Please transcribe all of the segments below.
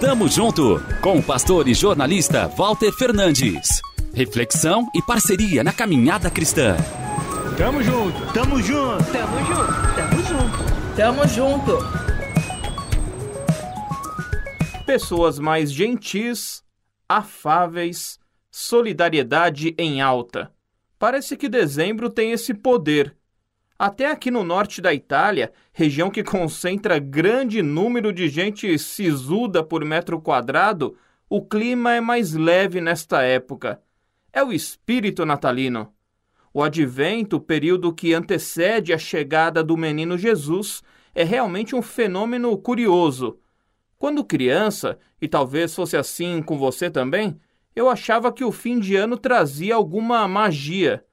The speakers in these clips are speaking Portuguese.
Tamo junto com o pastor e jornalista Walter Fernandes. Reflexão e parceria na caminhada cristã. Tamo junto, tamo junto, tamo junto, tamo junto, tamo junto. Pessoas mais gentis, afáveis, solidariedade em alta. Parece que dezembro tem esse poder até aqui no norte da Itália, região que concentra grande número de gente sisuda por metro quadrado, o clima é mais leve nesta época. É o espírito natalino. O advento, período que antecede a chegada do menino Jesus, é realmente um fenômeno curioso. Quando criança, e talvez fosse assim com você também, eu achava que o fim de ano trazia alguma magia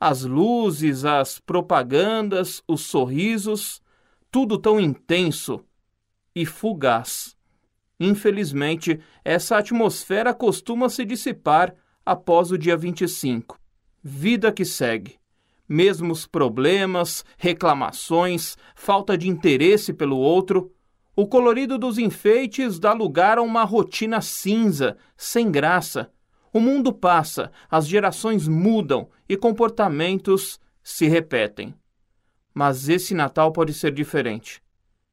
as luzes, as propagandas, os sorrisos, tudo tão intenso e fugaz. Infelizmente, essa atmosfera costuma se dissipar após o dia 25. Vida que segue. Mesmos problemas, reclamações, falta de interesse pelo outro, o colorido dos enfeites dá lugar a uma rotina cinza, sem graça, o mundo passa, as gerações mudam e comportamentos se repetem. Mas esse Natal pode ser diferente.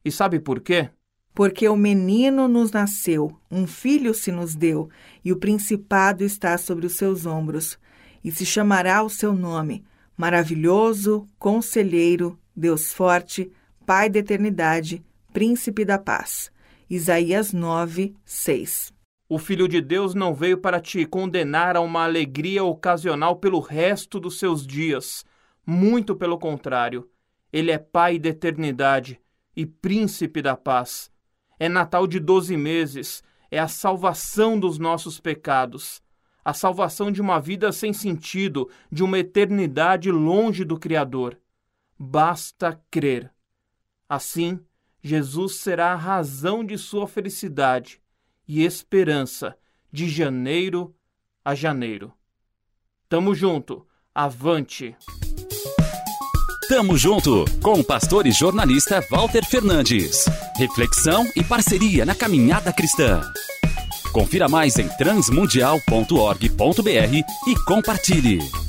E sabe por quê? Porque o menino nos nasceu, um filho se nos deu, e o principado está sobre os seus ombros, e se chamará o seu nome: Maravilhoso, Conselheiro, Deus Forte, Pai da Eternidade, Príncipe da Paz. Isaías 9, 6. O Filho de Deus não veio para te condenar a uma alegria ocasional pelo resto dos seus dias. Muito pelo contrário. Ele é Pai da eternidade e Príncipe da paz. É Natal de doze meses. É a salvação dos nossos pecados. A salvação de uma vida sem sentido, de uma eternidade longe do Criador. Basta crer. Assim, Jesus será a razão de sua felicidade e esperança de janeiro a janeiro. Tamo junto, avante! Tamo junto com o pastor e jornalista Walter Fernandes. Reflexão e parceria na caminhada cristã. Confira mais em transmundial.org.br e compartilhe.